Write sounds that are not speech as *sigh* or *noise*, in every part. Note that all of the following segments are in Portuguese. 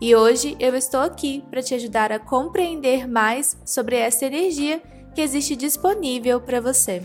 E hoje eu estou aqui para te ajudar a compreender mais sobre essa energia que existe disponível para você.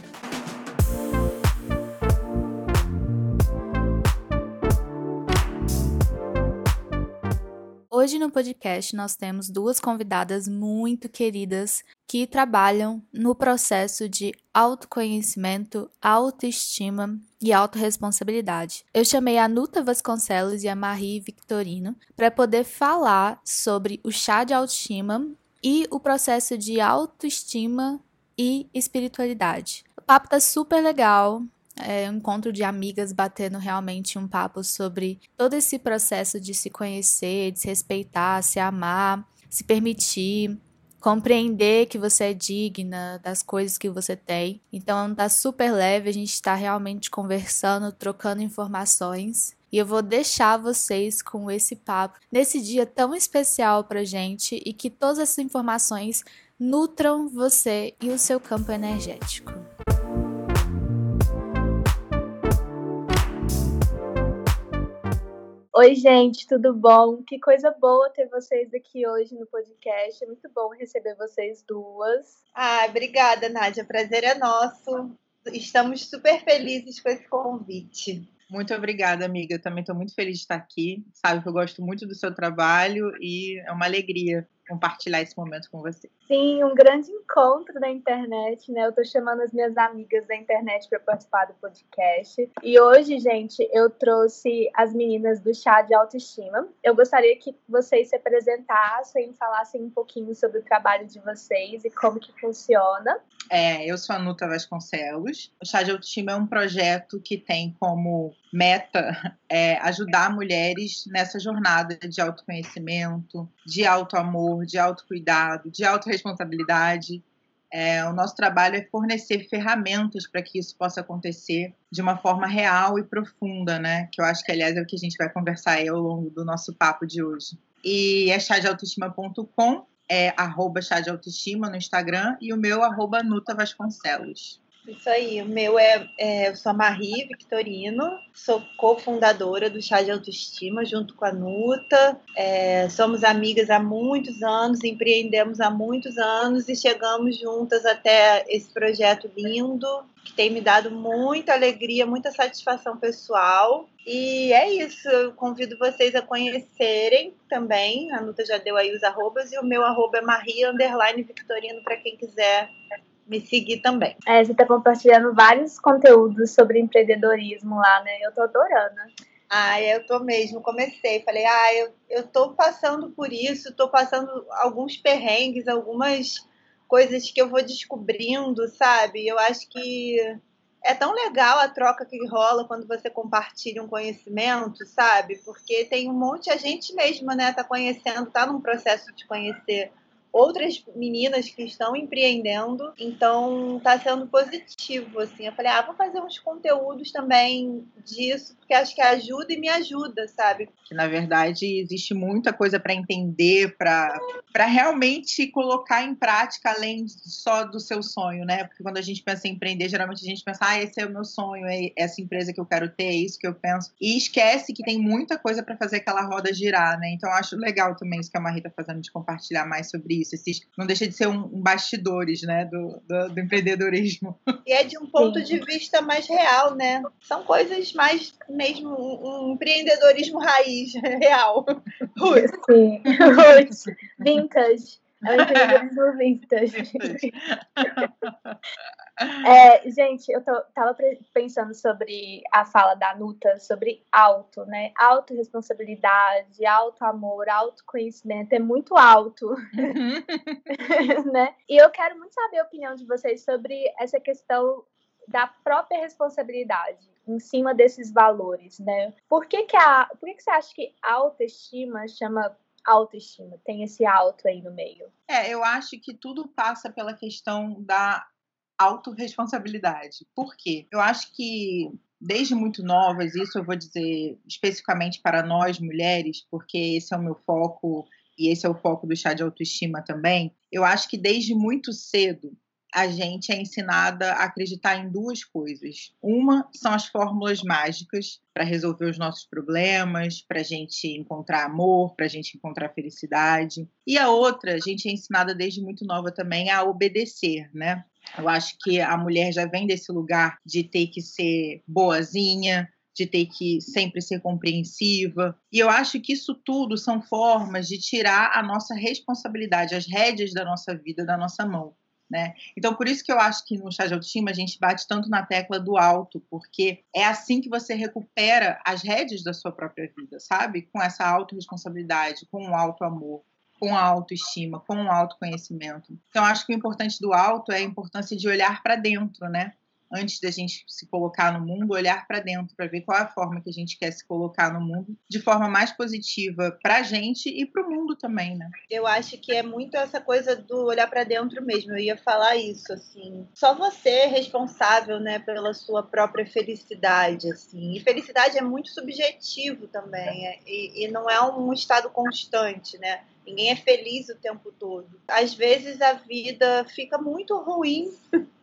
Hoje no podcast nós temos duas convidadas muito queridas que trabalham no processo de autoconhecimento, autoestima e autorresponsabilidade. Eu chamei a Nuta Vasconcelos e a Marie Victorino para poder falar sobre o chá de autoestima e o processo de autoestima e espiritualidade. O papo tá super legal, é um encontro de amigas batendo realmente um papo sobre todo esse processo de se conhecer, de se respeitar, se amar, se permitir, compreender que você é digna das coisas que você tem. Então tá super leve, a gente está realmente conversando, trocando informações. E eu vou deixar vocês com esse papo nesse dia tão especial pra gente e que todas essas informações nutram você e o seu campo energético. Oi, gente, tudo bom? Que coisa boa ter vocês aqui hoje no podcast. É muito bom receber vocês duas. Ah, obrigada, Nádia. Prazer é nosso. Estamos super felizes com esse convite. Muito obrigada, amiga. Eu também estou muito feliz de estar aqui. Sabe que eu gosto muito do seu trabalho e é uma alegria compartilhar esse momento com você. Sim, um grande encontro na internet, né? Eu tô chamando as minhas amigas da internet para participar do podcast. E hoje, gente, eu trouxe as meninas do chá de autoestima. Eu gostaria que vocês se apresentassem, falassem um pouquinho sobre o trabalho de vocês e como que funciona. É, eu sou a Nuta Vasconcelos. O chá de autoestima é um projeto que tem como meta *laughs* é ajudar mulheres nessa jornada de autoconhecimento, de autoamor, de autocuidado, de autorresponsabilidade. É, o nosso trabalho é fornecer ferramentas para que isso possa acontecer de uma forma real e profunda, né? Que eu acho que, aliás, é o que a gente vai conversar aí ao longo do nosso papo de hoje. E é chadeautoestima.com, é arroba chá de autoestima no Instagram e o meu arroba Nuta Vasconcelos. Isso aí, o meu é, é eu sou a Marie Victorino, sou cofundadora do Chá de Autoestima junto com a Nuta. É, somos amigas há muitos anos, empreendemos há muitos anos e chegamos juntas até esse projeto lindo que tem me dado muita alegria, muita satisfação pessoal. E é isso, eu convido vocês a conhecerem também. A Nuta já deu aí os arrobas e o meu arroba é Maria Victorino para quem quiser me seguir também. É, você está compartilhando vários conteúdos sobre empreendedorismo lá, né? Eu tô adorando. Ah, eu tô mesmo. Comecei, falei, ah, eu, eu tô passando por isso, tô passando alguns perrengues, algumas coisas que eu vou descobrindo, sabe? Eu acho que é tão legal a troca que rola quando você compartilha um conhecimento, sabe? Porque tem um monte, a gente mesmo, né, tá conhecendo, tá num processo de conhecer outras meninas que estão empreendendo, então tá sendo positivo, assim. Eu falei, ah, vou fazer uns conteúdos também disso, porque acho que ajuda e me ajuda, sabe? Na verdade existe muita coisa para entender, para realmente colocar em prática além só do seu sonho, né? Porque quando a gente pensa em empreender, geralmente a gente pensa, ah, esse é o meu sonho, é essa empresa que eu quero ter, é isso que eu penso. E esquece que tem muita coisa para fazer aquela roda girar, né? Então acho legal também isso que a Marie tá fazendo de compartilhar mais sobre isso. Esses, não deixa de ser um, um bastidores, né, do, do, do, empreendedorismo. *laughs* E é de um ponto Sim. de vista mais real, né? São coisas mais mesmo um, um empreendedorismo raiz, *laughs* real. Sim, vintage. Antes do vintage. *laughs* *laughs* É, *laughs* gente, eu tô, tava pensando sobre a fala da Nuta sobre auto, né? Autoresponsabilidade, auto amor, autoconhecimento é muito alto, *laughs* uhum. né? E eu quero muito saber a opinião de vocês sobre essa questão da própria responsabilidade em cima desses valores, né? Por que que a, por que que você acha que autoestima chama autoestima? Tem esse alto aí no meio. É, eu acho que tudo passa pela questão da autorresponsabilidade. Por quê? Eu acho que desde muito novas, isso eu vou dizer especificamente para nós mulheres, porque esse é o meu foco e esse é o foco do chá de autoestima também. Eu acho que desde muito cedo a gente é ensinada a acreditar em duas coisas. Uma são as fórmulas mágicas para resolver os nossos problemas, para a gente encontrar amor, para a gente encontrar felicidade. E a outra, a gente é ensinada desde muito nova também a obedecer, né? Eu acho que a mulher já vem desse lugar de ter que ser boazinha, de ter que sempre ser compreensiva. E eu acho que isso tudo são formas de tirar a nossa responsabilidade, as rédeas da nossa vida da nossa mão. Né? Então, por isso que eu acho que no chá de autoestima a gente bate tanto na tecla do alto, porque é assim que você recupera as rédeas da sua própria vida, sabe? Com essa autorresponsabilidade, com o alto amor, com a autoestima, com o autoconhecimento. Então, acho que o importante do alto é a importância de olhar para dentro, né? antes da gente se colocar no mundo, olhar para dentro para ver qual é a forma que a gente quer se colocar no mundo de forma mais positiva para a gente e para o mundo também, né? Eu acho que é muito essa coisa do olhar para dentro mesmo. Eu ia falar isso, assim. Só você é responsável, né, pela sua própria felicidade, assim. E felicidade é muito subjetivo também, é, e, e não é um estado constante, né? Ninguém é feliz o tempo todo. Às vezes a vida fica muito ruim *laughs*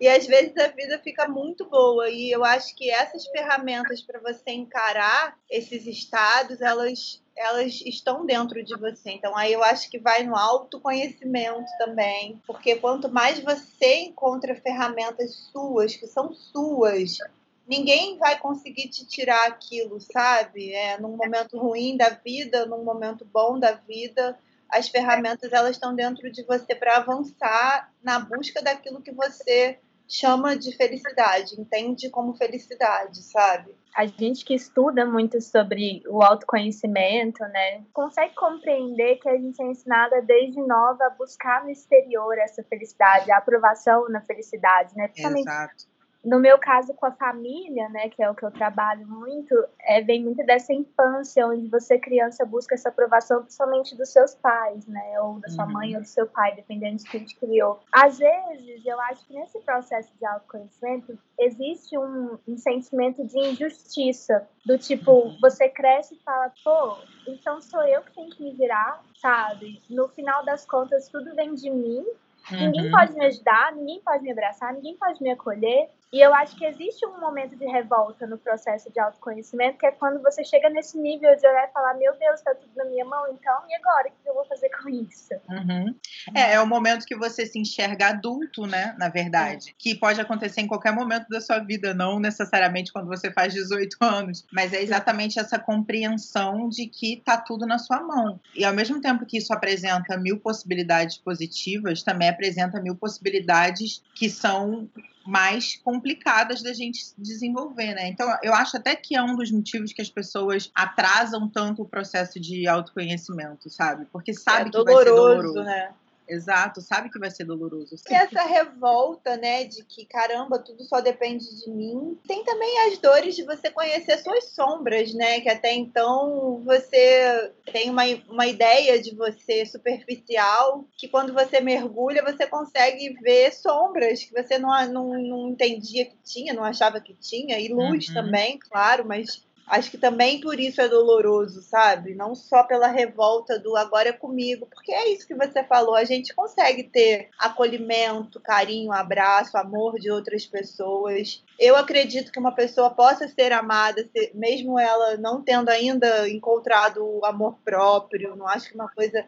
E às vezes a vida fica muito boa. E eu acho que essas ferramentas para você encarar esses estados, elas, elas estão dentro de você. Então aí eu acho que vai no autoconhecimento também. Porque quanto mais você encontra ferramentas suas, que são suas, ninguém vai conseguir te tirar aquilo, sabe? É, num momento ruim da vida, num momento bom da vida, as ferramentas elas estão dentro de você para avançar na busca daquilo que você chama de felicidade, entende como felicidade, sabe? A gente que estuda muito sobre o autoconhecimento, né, consegue compreender que a gente é ensinada desde nova a buscar no exterior essa felicidade, a aprovação na felicidade, né? Principalmente Exato no meu caso com a família, né, que é o que eu trabalho muito, é, vem muito dessa infância onde você criança busca essa aprovação principalmente dos seus pais, né, ou da sua uhum. mãe ou do seu pai, dependendo de quem te criou. Às vezes, eu acho que nesse processo de autoconhecimento existe um, um sentimento de injustiça, do tipo, uhum. você cresce e fala, pô, então sou eu que tenho que me virar, sabe? No final das contas, tudo vem de mim, Uhum. Ninguém pode me ajudar, ninguém pode me abraçar, ninguém pode me acolher. E eu acho que existe um momento de revolta no processo de autoconhecimento, que é quando você chega nesse nível de olhar e falar: Meu Deus, tá tudo na minha mão, então, e agora? O que eu vou fazer com isso? Uhum. É, é o momento que você se enxerga adulto, né? Na verdade. É. Que pode acontecer em qualquer momento da sua vida, não necessariamente quando você faz 18 anos. Mas é exatamente essa compreensão de que tá tudo na sua mão. E ao mesmo tempo que isso apresenta mil possibilidades positivas, também apresenta mil possibilidades que são mais complicadas da gente desenvolver, né? Então, eu acho até que é um dos motivos que as pessoas atrasam tanto o processo de autoconhecimento, sabe? Porque sabe é que vai ser doloroso, né? Exato, sabe que vai ser doloroso. E essa revolta, né, de que caramba, tudo só depende de mim. Tem também as dores de você conhecer suas sombras, né, que até então você tem uma, uma ideia de você superficial, que quando você mergulha você consegue ver sombras que você não, não, não entendia que tinha, não achava que tinha, e luz uhum. também, claro, mas Acho que também por isso é doloroso, sabe? Não só pela revolta do agora é comigo, porque é isso que você falou. A gente consegue ter acolhimento, carinho, abraço, amor de outras pessoas. Eu acredito que uma pessoa possa ser amada, mesmo ela não tendo ainda encontrado o amor próprio. Não acho que uma coisa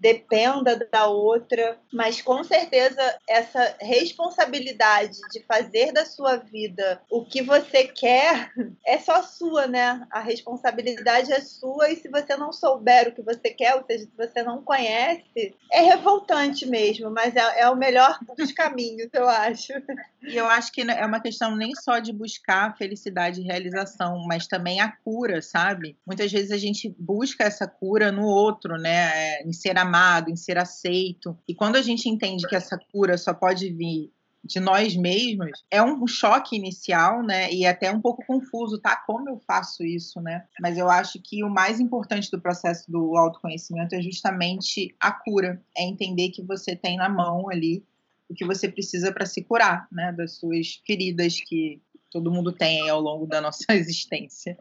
dependa da outra, mas com certeza essa responsabilidade de fazer da sua vida o que você quer é só sua, né? A responsabilidade é sua e se você não souber o que você quer, ou seja, se você não conhece, é revoltante mesmo, mas é, é o melhor dos caminhos, eu acho. E eu acho que é uma questão nem só de buscar felicidade e realização, mas também a cura, sabe? Muitas vezes a gente busca essa cura no outro, né? É, em ser amado, em ser aceito. E quando a gente entende que essa cura só pode vir de nós mesmos, é um choque inicial, né? E até um pouco confuso, tá? Como eu faço isso, né? Mas eu acho que o mais importante do processo do autoconhecimento é justamente a cura, é entender que você tem na mão ali o que você precisa para se curar, né? Das suas feridas que todo mundo tem ao longo da nossa *laughs* existência.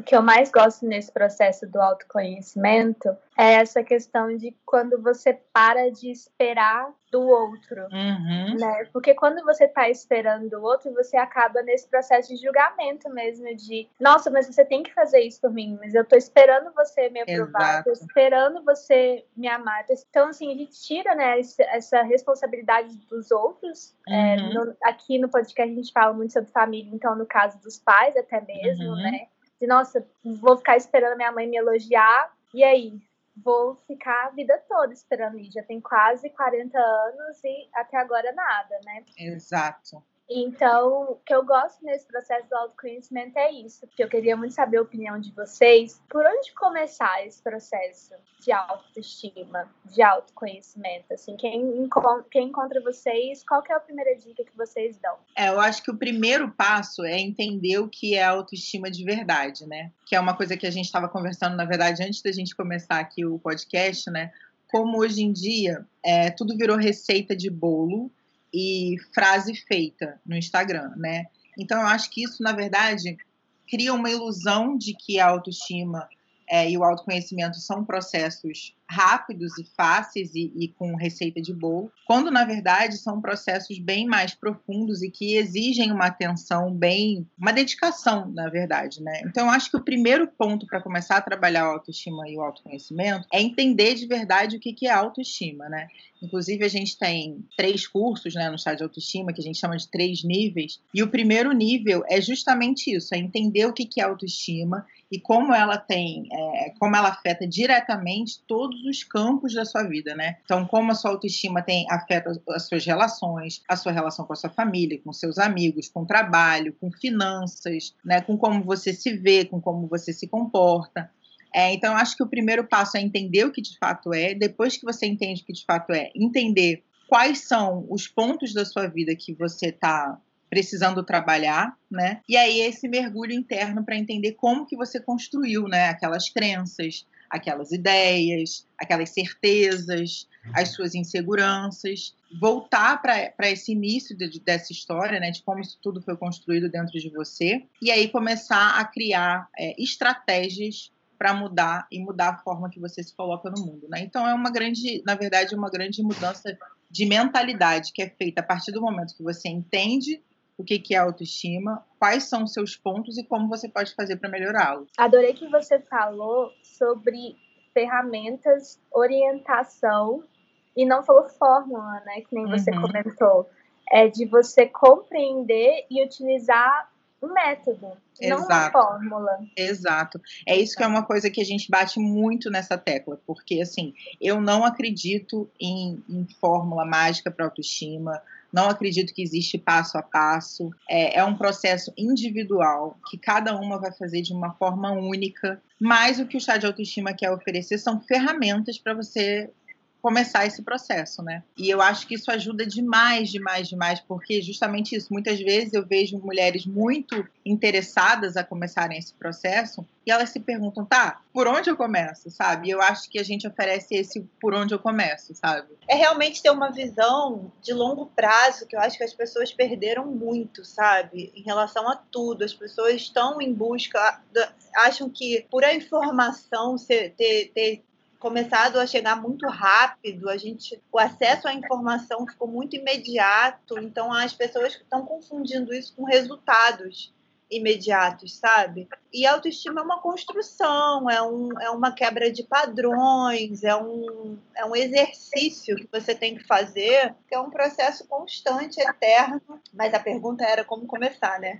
O que eu mais gosto nesse processo do autoconhecimento é essa questão de quando você para de esperar do outro, uhum. né? Porque quando você está esperando do outro, você acaba nesse processo de julgamento mesmo, de nossa, mas você tem que fazer isso por mim, mas eu estou esperando você me aprovar, estou esperando você me amar. Então, assim, a gente tira, né, essa responsabilidade dos outros. É, uhum. É, no, aqui no podcast a gente fala muito sobre família, então no caso dos pais até mesmo, uhum. né? De nossa, vou ficar esperando minha mãe me elogiar, e aí? Vou ficar a vida toda esperando isso. Já tem quase 40 anos e até agora nada, né? Exato. Então, o que eu gosto nesse processo do autoconhecimento é isso, que eu queria muito saber a opinião de vocês. Por onde começar esse processo de autoestima, de autoconhecimento? Assim, quem, encontra, quem encontra vocês, qual é a primeira dica que vocês dão? É, eu acho que o primeiro passo é entender o que é autoestima de verdade, né? Que é uma coisa que a gente estava conversando, na verdade, antes da gente começar aqui o podcast, né? Como hoje em dia é, tudo virou receita de bolo e frase feita no Instagram, né? Então eu acho que isso, na verdade, cria uma ilusão de que a autoestima é, e o autoconhecimento são processos rápidos e fáceis e, e, com receita de bolo, quando na verdade são processos bem mais profundos e que exigem uma atenção bem, uma dedicação, na verdade, né? Então eu acho que o primeiro ponto para começar a trabalhar a autoestima e o autoconhecimento é entender de verdade o que, que é autoestima, né? Inclusive a gente tem três cursos, né, no chá de autoestima que a gente chama de três níveis, e o primeiro nível é justamente isso, é entender o que, que é autoestima e como ela tem, é, como ela afeta diretamente todos os campos da sua vida, né? Então, como a sua autoestima tem afeta as suas relações, a sua relação com a sua família, com seus amigos, com o trabalho, com finanças, né? Com como você se vê, com como você se comporta. É, então, acho que o primeiro passo é entender o que de fato é. Depois que você entende o que de fato é, entender quais são os pontos da sua vida que você está precisando trabalhar, né? E aí esse mergulho interno para entender como que você construiu, né? Aquelas crenças, aquelas ideias, aquelas certezas, as suas inseguranças, voltar para esse início de, dessa história, né, de como isso tudo foi construído dentro de você, e aí começar a criar é, estratégias para mudar e mudar a forma que você se coloca no mundo, né? Então é uma grande, na verdade, uma grande mudança de mentalidade que é feita a partir do momento que você entende o que, que é autoestima, quais são os seus pontos e como você pode fazer para melhorá-los. Adorei que você falou sobre ferramentas, orientação e não falou fórmula, né? Que nem você uhum. comentou. É de você compreender e utilizar um método, Exato. não uma fórmula. Exato. É isso que é uma coisa que a gente bate muito nessa tecla, porque assim, eu não acredito em, em fórmula mágica para autoestima não acredito que existe passo a passo. É, é um processo individual que cada uma vai fazer de uma forma única. Mas o que o chá de autoestima quer oferecer são ferramentas para você começar esse processo, né? E eu acho que isso ajuda demais, demais, demais, porque justamente isso. Muitas vezes eu vejo mulheres muito interessadas a começarem esse processo e elas se perguntam, tá, por onde eu começo, sabe? E eu acho que a gente oferece esse por onde eu começo, sabe? É realmente ter uma visão de longo prazo que eu acho que as pessoas perderam muito, sabe? Em relação a tudo. As pessoas estão em busca, acham que por a informação ter, ter começado a chegar muito rápido, a gente, o acesso à informação ficou muito imediato, então as pessoas estão confundindo isso com resultados. imediatos, sabe? E autoestima é uma construção, é, um, é uma quebra de padrões, é um, é um exercício que você tem que fazer, que é um processo constante, eterno. Mas a pergunta era como começar, né?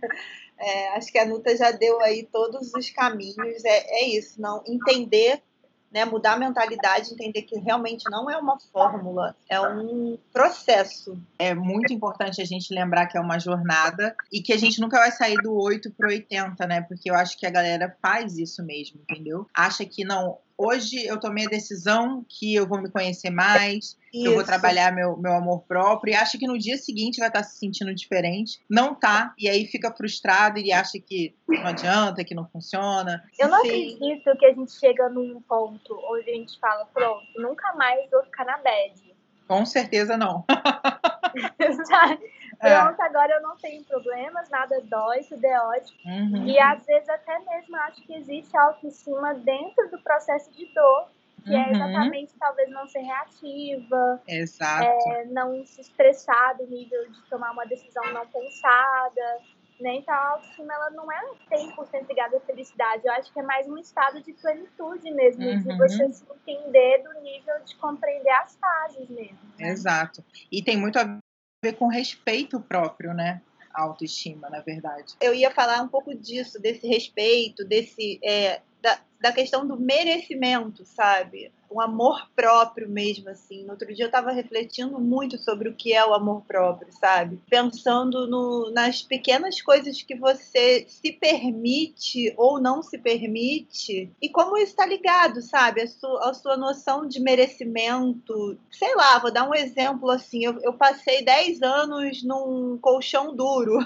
É, acho que a Nuta já deu aí todos os caminhos. É, é isso, não entender né, mudar a mentalidade, entender que realmente não é uma fórmula, é um processo. É muito importante a gente lembrar que é uma jornada e que a gente nunca vai sair do 8 para 80, né? Porque eu acho que a galera faz isso mesmo, entendeu? Acha que não, hoje eu tomei a decisão que eu vou me conhecer mais, que eu vou trabalhar meu, meu amor próprio, e acha que no dia seguinte vai estar se sentindo diferente. Não tá, e aí fica frustrado e acha que não adianta, que não funciona. Eu não Sim. acredito que a gente chega num ponto onde a gente fala, pronto, nunca mais vou ficar na bad. Com certeza não. *laughs* *laughs* É. Pronto, é. agora eu não tenho problemas, nada dói, tudo é ótimo. Uhum. E às vezes até mesmo acho que existe autoestima dentro do processo de dor, que é uhum. é exatamente talvez não ser reativa, Exato. É, não se estressar do nível de tomar uma decisão não pensada. Né? Então a autoestima ela não é 100% ligada à felicidade, eu acho que é mais um estado de plenitude mesmo, uhum. de você se entender do nível de compreender as fases mesmo. Né? Exato. E tem muito a ver com respeito próprio, né? A autoestima, na verdade. Eu ia falar um pouco disso, desse respeito, desse é, da, da questão do merecimento, sabe? Um amor próprio mesmo, assim. No outro dia eu estava refletindo muito sobre o que é o amor próprio, sabe? Pensando no, nas pequenas coisas que você se permite ou não se permite e como isso está ligado, sabe? A sua, a sua noção de merecimento. Sei lá, vou dar um exemplo assim. Eu, eu passei 10 anos num colchão duro.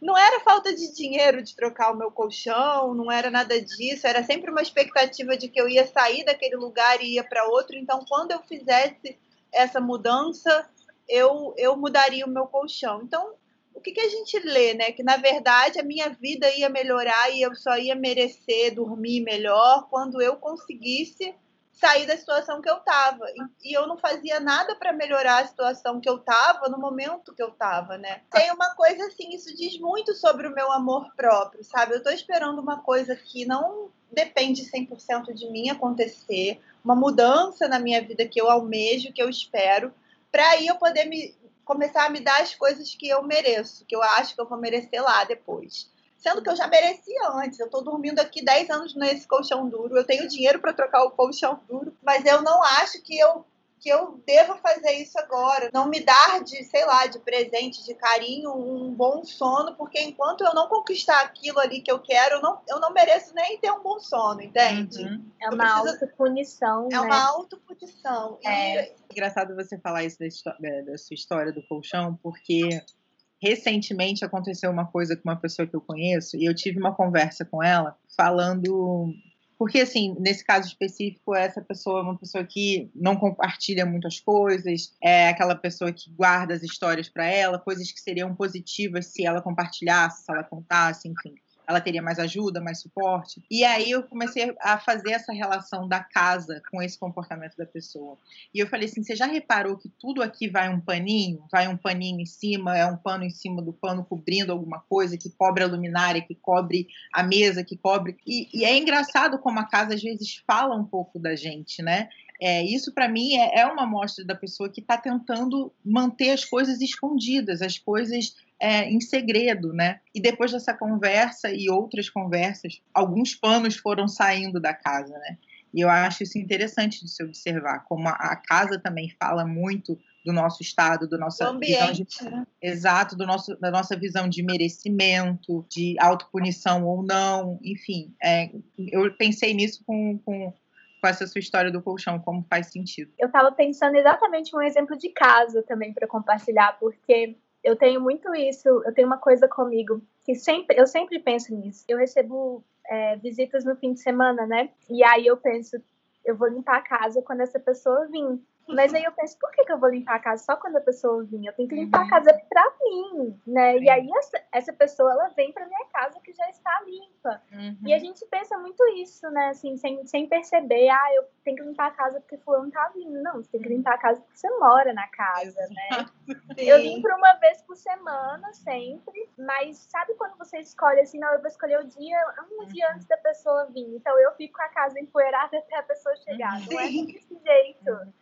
Não era falta de dinheiro de trocar o meu colchão, não era nada disso, era sempre uma expectativa de que eu ia sair daquele lugar e ia para outro. Então, quando eu fizesse essa mudança, eu, eu mudaria o meu colchão. Então, o que, que a gente lê, né? Que na verdade a minha vida ia melhorar e eu só ia merecer dormir melhor quando eu conseguisse sair da situação que eu estava. E, e, eu não fazia nada para melhorar a situação que eu estava no momento que eu estava, né? Tem uma coisa assim, isso diz muito sobre o meu amor próprio, sabe? Eu estou esperando uma coisa que não depende 100% de mim acontecer, uma mudança na minha vida que eu almejo, que eu espero, para aí eu poder me começar a me dar as coisas que eu mereço, que eu acho que eu vou merecer lá depois sendo que eu já merecia antes. Eu estou dormindo aqui 10 anos nesse colchão duro, eu tenho dinheiro para trocar o colchão duro, mas eu não acho que eu que eu devo fazer isso agora, não me dar de, sei lá, de presente, de carinho, um bom sono, porque enquanto eu não conquistar aquilo ali que eu quero, eu não, eu não mereço nem ter um bom sono, entende? Uhum. É uma preciso... autopunição, É né? uma autopunição. É. E... Engraçado você falar isso da sua história do colchão, porque recentemente aconteceu uma coisa com uma pessoa que eu conheço e eu tive uma conversa com ela falando porque assim nesse caso específico essa pessoa é uma pessoa que não compartilha muitas coisas é aquela pessoa que guarda as histórias para ela coisas que seriam positivas se ela compartilhasse se ela contasse enfim ela teria mais ajuda, mais suporte. E aí eu comecei a fazer essa relação da casa com esse comportamento da pessoa. E eu falei assim: você já reparou que tudo aqui vai um paninho? Vai um paninho em cima, é um pano em cima do pano cobrindo alguma coisa que cobre a luminária, que cobre a mesa, que cobre. E, e é engraçado como a casa às vezes fala um pouco da gente, né? É, isso para mim é, é, uma amostra da pessoa que está tentando manter as coisas escondidas, as coisas é, em segredo, né? E depois dessa conversa e outras conversas, alguns panos foram saindo da casa, né? E eu acho isso interessante de se observar, como a, a casa também fala muito do nosso estado, do nossa ambiente, visão de, né? exato, do nosso, da nossa visão de merecimento, de autopunição ou não, enfim, é, eu pensei nisso com, com, com essa sua história do colchão, como faz sentido. Eu estava pensando exatamente um exemplo de casa também para compartilhar, porque eu tenho muito isso, eu tenho uma coisa comigo que sempre, eu sempre penso nisso. Eu recebo é, visitas no fim de semana, né? E aí eu penso, eu vou limpar a casa quando essa pessoa vir. Mas aí eu penso, por que, que eu vou limpar a casa só quando a pessoa vir? Eu tenho que limpar a uhum. casa pra mim, né? E aí essa, essa pessoa, ela vem pra minha casa que já está limpa. Uhum. E a gente pensa muito isso, né? Assim, sem, sem perceber, ah, eu tenho que limpar a casa porque fulano tá vindo. Não, você tem que limpar a casa porque você mora na casa, né? Eu limpo uma vez por semana, sempre. Mas sabe quando você escolhe assim, não, eu vou escolher o dia, um dia antes da pessoa vir. Então eu fico com a casa empoeirada até a pessoa chegar. Não é desse jeito.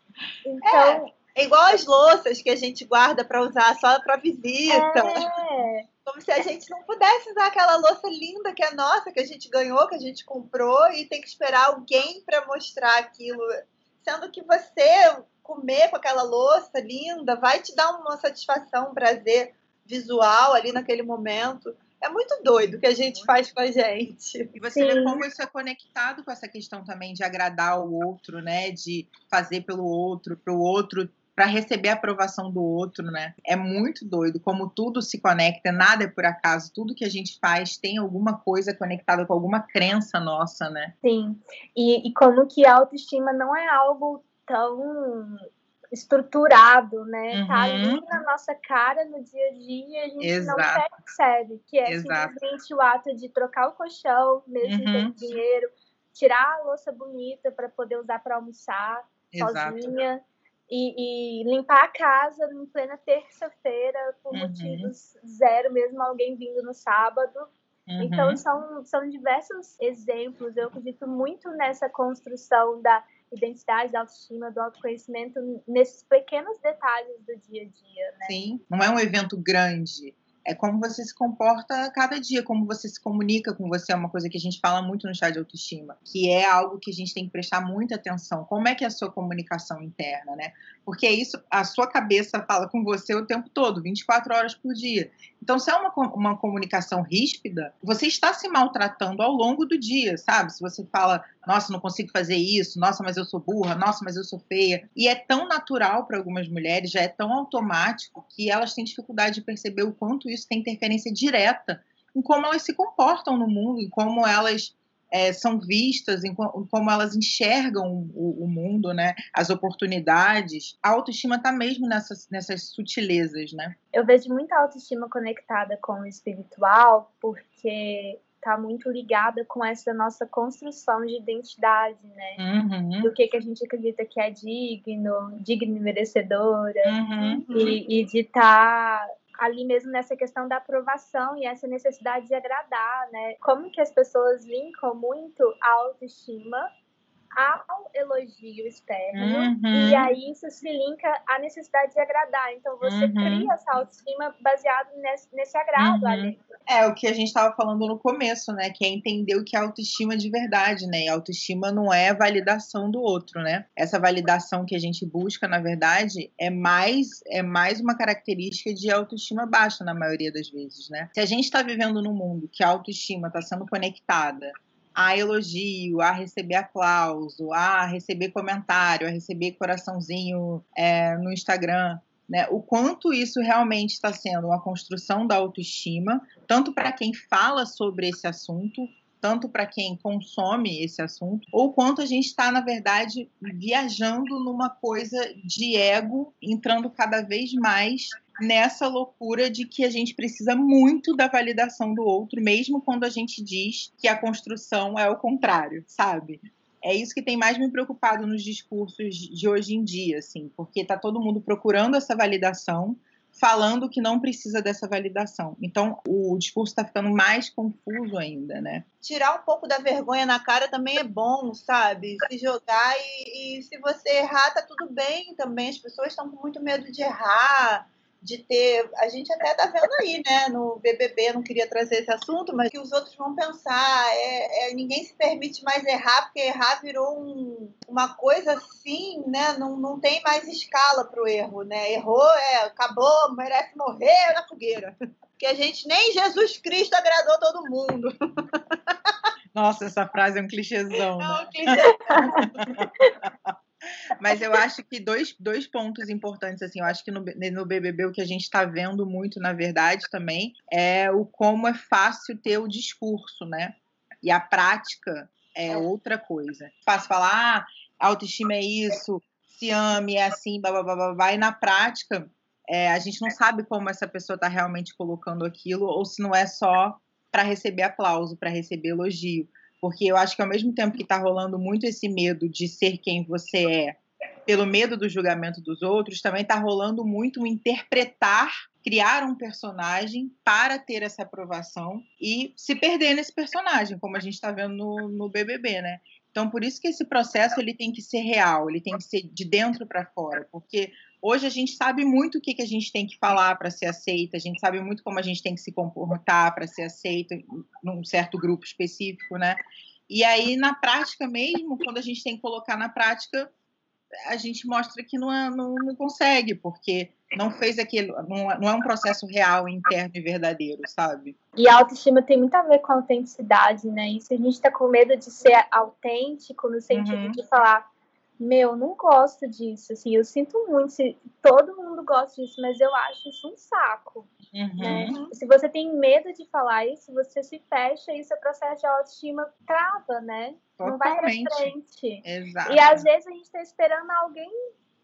Então. É. É igual as louças que a gente guarda para usar só para visita. É. Como se a gente não pudesse usar aquela louça linda que é nossa, que a gente ganhou, que a gente comprou, e tem que esperar alguém para mostrar aquilo. Sendo que você comer com aquela louça linda vai te dar uma satisfação, um prazer visual ali naquele momento. É muito doido o que a gente faz com a gente. E você Sim. vê como isso é conectado com essa questão também de agradar o outro, né? De fazer pelo outro, para o outro para receber a aprovação do outro, né? É muito doido como tudo se conecta, nada é por acaso, tudo que a gente faz tem alguma coisa conectada com alguma crença nossa, né? Sim. E, e como que a autoestima não é algo tão estruturado, né? Uhum. Tá ali uhum. na nossa cara no dia a dia a gente Exato. não percebe que é Exato. simplesmente o ato de trocar o colchão, mesmo uhum. dinheiro, tirar a louça bonita para poder usar para almoçar Exato. sozinha e, e, limpar a casa em plena terça-feira por uhum. motivos zero, mesmo alguém vindo no sábado. Uhum. Então, são, são diversos exemplos. Eu acredito muito nessa construção da identidade, da autoestima, do autoconhecimento, nesses pequenos detalhes do dia a dia. Né? Sim, não é um evento grande é como você se comporta cada dia, como você se comunica com você, é uma coisa que a gente fala muito no chá de autoestima, que é algo que a gente tem que prestar muita atenção. Como é que é a sua comunicação interna, né? Porque é isso, a sua cabeça fala com você o tempo todo, 24 horas por dia. Então, se é uma, uma comunicação ríspida, você está se maltratando ao longo do dia, sabe? Se você fala, nossa, não consigo fazer isso, nossa, mas eu sou burra, nossa, mas eu sou feia. E é tão natural para algumas mulheres, já é tão automático, que elas têm dificuldade de perceber o quanto isso tem interferência direta em como elas se comportam no mundo, em como elas é, são vistas, em, como elas enxergam o, o, mundo, né? As oportunidades. A autoestima está mesmo nessas, nessas sutilezas, né? Eu vejo muita autoestima conectada com o espiritual, porque está muito ligada com essa nossa construção de identidade, né? Uhum. Do que, que a gente acredita que é digno, digno e merecedora, uhum. e, e de estar tá ali mesmo nessa questão da aprovação e essa necessidade de agradar, né? Como que as pessoas linkam muito a autoestima ao elogio externo uhum. e aí isso se linka à necessidade de agradar. Então você uhum. cria essa autoestima baseado nesse, nesse agrado uhum. ali. É o que a gente estava falando no começo, né? Que é entender o que é autoestima de verdade, né? E autoestima não é validação do outro, né? Essa validação que a gente busca, na verdade, é mais é mais uma característica de autoestima baixa na maioria das vezes, né? Se a gente está vivendo num mundo que a autoestima está sendo conectada a elogio, a receber aplauso, a receber comentário, a receber coraçãozinho é, no Instagram. Né, o quanto isso realmente está sendo uma construção da autoestima, tanto para quem fala sobre esse assunto, tanto para quem consome esse assunto, ou quanto a gente está, na verdade, viajando numa coisa de ego, entrando cada vez mais nessa loucura de que a gente precisa muito da validação do outro, mesmo quando a gente diz que a construção é o contrário, sabe? É isso que tem mais me preocupado nos discursos de hoje em dia, assim, porque tá todo mundo procurando essa validação, falando que não precisa dessa validação. Então, o discurso está ficando mais confuso ainda, né? Tirar um pouco da vergonha na cara também é bom, sabe? Se jogar e, e se você errar, tá tudo bem também. As pessoas estão com muito medo de errar de ter. A gente até tá vendo aí, né? No BBB, não queria trazer esse assunto, mas que os outros vão pensar. É, é ninguém se permite mais errar, porque errar virou um, uma coisa assim, né? Não, não tem mais escala para o erro, né? Errou, é, acabou, merece morrer na fogueira. *laughs* Porque a gente nem Jesus Cristo agradou todo mundo. *laughs* Nossa, essa frase é um clichêzão. É um né? clichêzão. *laughs* Mas eu acho que dois, dois pontos importantes, assim, eu acho que no, no BBB o que a gente está vendo muito, na verdade, também, é o como é fácil ter o discurso, né? E a prática é, é. outra coisa. Fácil falar, ah, autoestima é isso, se ame, é assim, blá, blá, blá, blá, e na prática é, a gente não sabe como essa pessoa está realmente colocando aquilo, ou se não é só para receber aplauso, para receber elogio. Porque eu acho que ao mesmo tempo que está rolando muito esse medo de ser quem você é, pelo medo do julgamento dos outros, também está rolando muito interpretar, criar um personagem para ter essa aprovação e se perder nesse personagem, como a gente está vendo no, no BBB, né? Então, por isso que esse processo ele tem que ser real, ele tem que ser de dentro para fora, porque hoje a gente sabe muito o que, que a gente tem que falar para ser aceita, a gente sabe muito como a gente tem que se comportar para ser aceita num certo grupo específico, né? E aí, na prática mesmo, quando a gente tem que colocar na prática, a gente mostra que não, é, não, não consegue, porque não fez aquele. Não, não, é um processo real, interno e verdadeiro, sabe? E a autoestima tem muito a ver com a autenticidade, né? E se a gente tá com medo de ser autêntico, no sentido uhum. de falar, meu, não gosto disso, assim, eu sinto muito, se todo mundo gosta disso, mas eu acho isso um saco. Uhum. Né? Se você tem medo de falar isso, você se fecha e seu processo de autoestima trava, né? Totalmente. Não vai pra frente. Exato. E às vezes a gente tá esperando alguém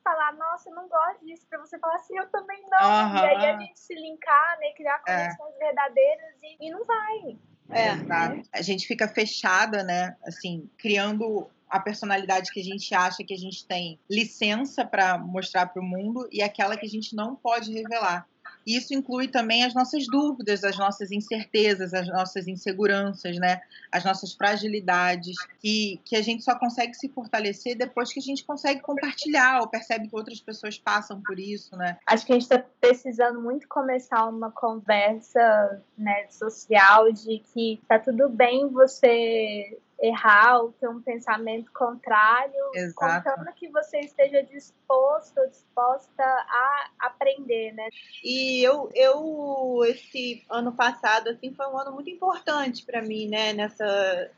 falar, nossa, eu não gosto disso, pra você falar assim, eu também não. Uhum. E aí a gente se linkar, né? Criar é. conexões é. verdadeiras e, e não vai. É, Exato. A gente fica fechada, né? Assim, criando a personalidade que a gente acha que a gente tem licença para mostrar para o mundo e aquela que a gente não pode revelar. Isso inclui também as nossas dúvidas, as nossas incertezas, as nossas inseguranças, né? As nossas fragilidades, que, que a gente só consegue se fortalecer depois que a gente consegue compartilhar ou percebe que outras pessoas passam por isso, né? Acho que a gente está precisando muito começar uma conversa né, social de que tá tudo bem você errar ou ter um pensamento contrário, Exato. contando que você esteja disposto ou disposta a aprender, né? E eu, eu esse ano passado assim foi um ano muito importante para mim, né? Nessa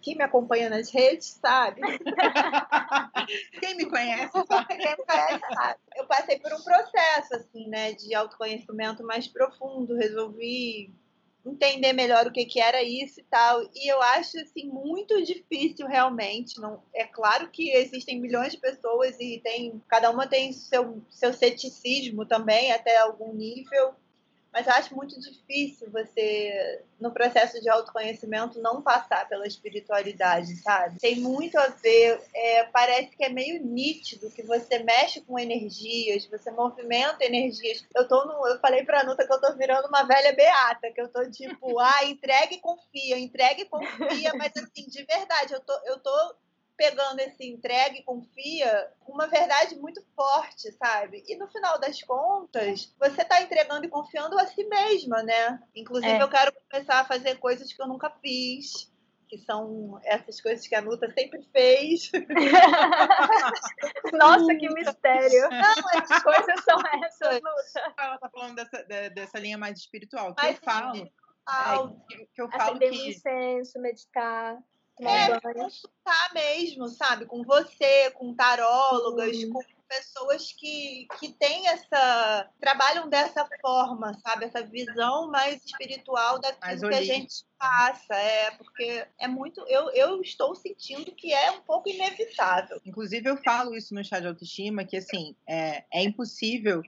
quem me acompanha nas redes sabe. *laughs* Quem me conhece sabe. Quem me conhece sabe. Eu passei por um processo assim, né, de autoconhecimento mais profundo. Resolvi entender melhor o que, que era isso e tal. E eu acho assim muito difícil realmente. Não é claro que existem milhões de pessoas e tem cada uma tem seu seu ceticismo também até algum nível. Mas eu acho muito difícil você, no processo de autoconhecimento, não passar pela espiritualidade, sabe? Tem muito a ver, é, parece que é meio nítido que você mexe com energias, você movimenta energias. Eu tô no, eu falei pra Nuta que eu tô virando uma velha beata, que eu tô tipo, *laughs* ah, entrega e confia, entrega e confia, mas assim, de verdade, eu tô, eu tô pegando esse entrega e confia uma verdade muito forte, sabe? E no final das contas, você tá entregando e confiando a si mesma, né? Inclusive, é. eu quero começar a fazer coisas que eu nunca fiz. Que são essas coisas que a Nuta sempre fez. *laughs* Nossa, que mistério! Não, as coisas são essas, Nuta. Ela tá falando dessa, dessa linha mais espiritual. Que eu falo. É, que, que eu falo Acender que... um incenso, meditar é, consultar mesmo, sabe? Com você, com tarólogas, com pessoas que, que têm essa. trabalham dessa forma, sabe? Essa visão mais espiritual daquilo que a gente passa. É, porque é muito. Eu, eu estou sentindo que é um pouco inevitável. Inclusive, eu falo isso no chá de autoestima, que assim, é, é impossível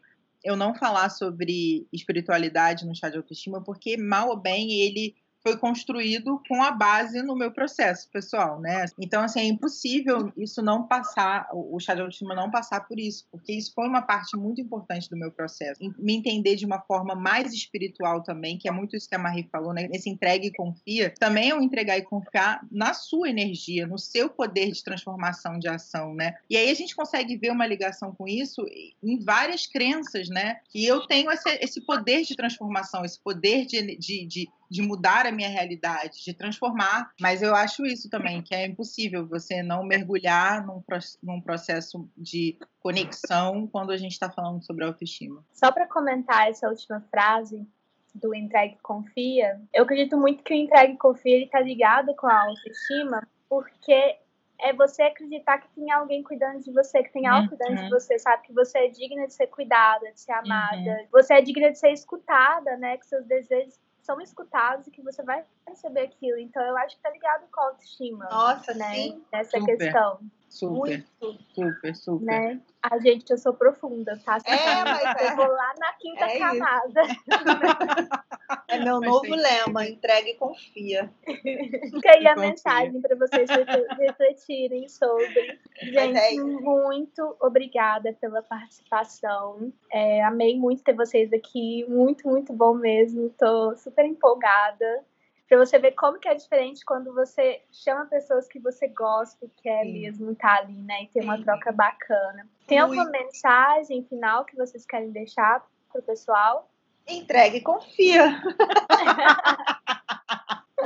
eu não falar sobre espiritualidade no chá de autoestima, porque mal ou bem ele foi construído com a base no meu processo pessoal, né? Então, assim, é impossível isso não passar, o chá de autoestima não passar por isso, porque isso foi uma parte muito importante do meu processo. Me entender de uma forma mais espiritual também, que é muito isso que a Marie falou, né? Esse entrega e confia, também é um entregar e confiar na sua energia, no seu poder de transformação de ação, né? E aí a gente consegue ver uma ligação com isso em várias crenças, né? Que eu tenho esse, esse poder de transformação, esse poder de, de, de de mudar a minha realidade, de transformar. Mas eu acho isso também, que é impossível você não mergulhar num, num processo de conexão quando a gente está falando sobre autoestima. Só para comentar essa última frase do entregue confia, eu acredito muito que o entregue confia está ligado com a autoestima, porque é você acreditar que tem alguém cuidando de você, que tem algo cuidando uhum. de você, sabe? Que você é digna de ser cuidada, de ser amada. Uhum. Você é digna de ser escutada, né? Que seus desejos são escutados e que você vai receber aquilo. Então eu acho que tá ligado com a autoestima. Nossa, né? Sim. Nessa super, questão. Super, Muito, super, super. Né? A gente, eu sou profunda, tá? É, mas eu é. vou lá na quinta é camada. *laughs* É meu *laughs* Mas novo lema, entregue e confia. *laughs* Fica aí a mensagem para vocês refletirem sobre. Gente, é muito obrigada pela participação. É, amei muito ter vocês aqui, muito, muito bom mesmo. Tô super empolgada para você ver como que é diferente quando você chama pessoas que você gosta e quer Sim. mesmo estar tá ali, né? E ter Sim. uma troca bacana. Tem Muito. alguma mensagem final que vocês querem deixar pro pessoal? Entregue e confia. *laughs*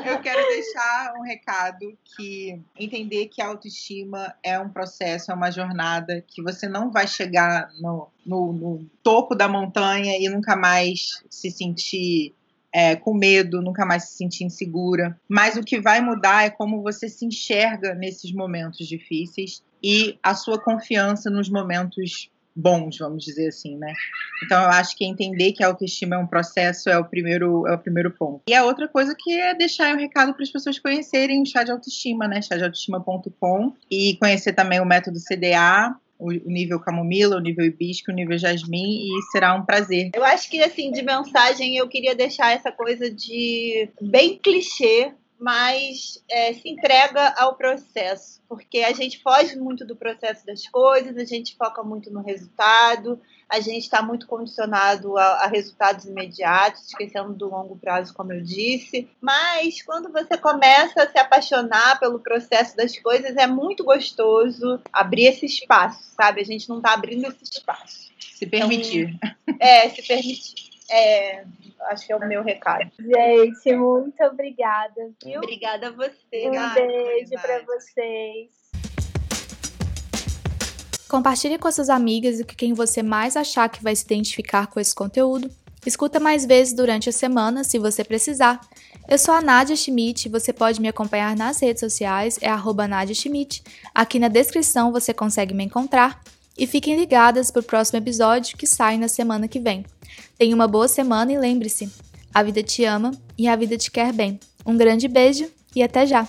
Eu quero deixar um recado que entender que a autoestima é um processo, é uma jornada, que você não vai chegar no, no, no topo da montanha e nunca mais se sentir é, com medo, nunca mais se sentir insegura. Mas o que vai mudar é como você se enxerga nesses momentos difíceis e a sua confiança nos momentos bons, vamos dizer assim, né? Então eu acho que entender que a autoestima é um processo é o primeiro é o primeiro ponto. E a outra coisa que é deixar um recado para as pessoas conhecerem o chá de autoestima, né? chá-de-autoestima.com e conhecer também o método CDA o nível camomila, o nível hibisco, o nível jasmim e será um prazer. Eu acho que assim, de mensagem eu queria deixar essa coisa de bem clichê, mas é, se entrega ao processo, porque a gente foge muito do processo das coisas, a gente foca muito no resultado, a gente está muito condicionado a, a, resultados imediatos, esquecendo do longo prazo, como eu disse. Mas quando você começa a se apaixonar pelo processo das coisas, é muito gostoso abrir esse espaço, sabe? A gente não está abrindo esse espaço. Se permitir. Então, é, se permitir. É, acho que é o meu recado. Gente, muito obrigada. Viu? Obrigada a você. Um beijo para vocês. Compartilhe com suas amigas e com quem você mais achar que vai se identificar com esse conteúdo. Escuta mais vezes durante a semana, se você precisar. Eu sou a Nadia Schmidt, você pode me acompanhar nas redes sociais, é arroba Nadia Schmidt. Aqui na descrição você consegue me encontrar. E fiquem ligadas para o próximo episódio que sai na semana que vem. Tenha uma boa semana e lembre-se: a vida te ama e a vida te quer bem. Um grande beijo e até já!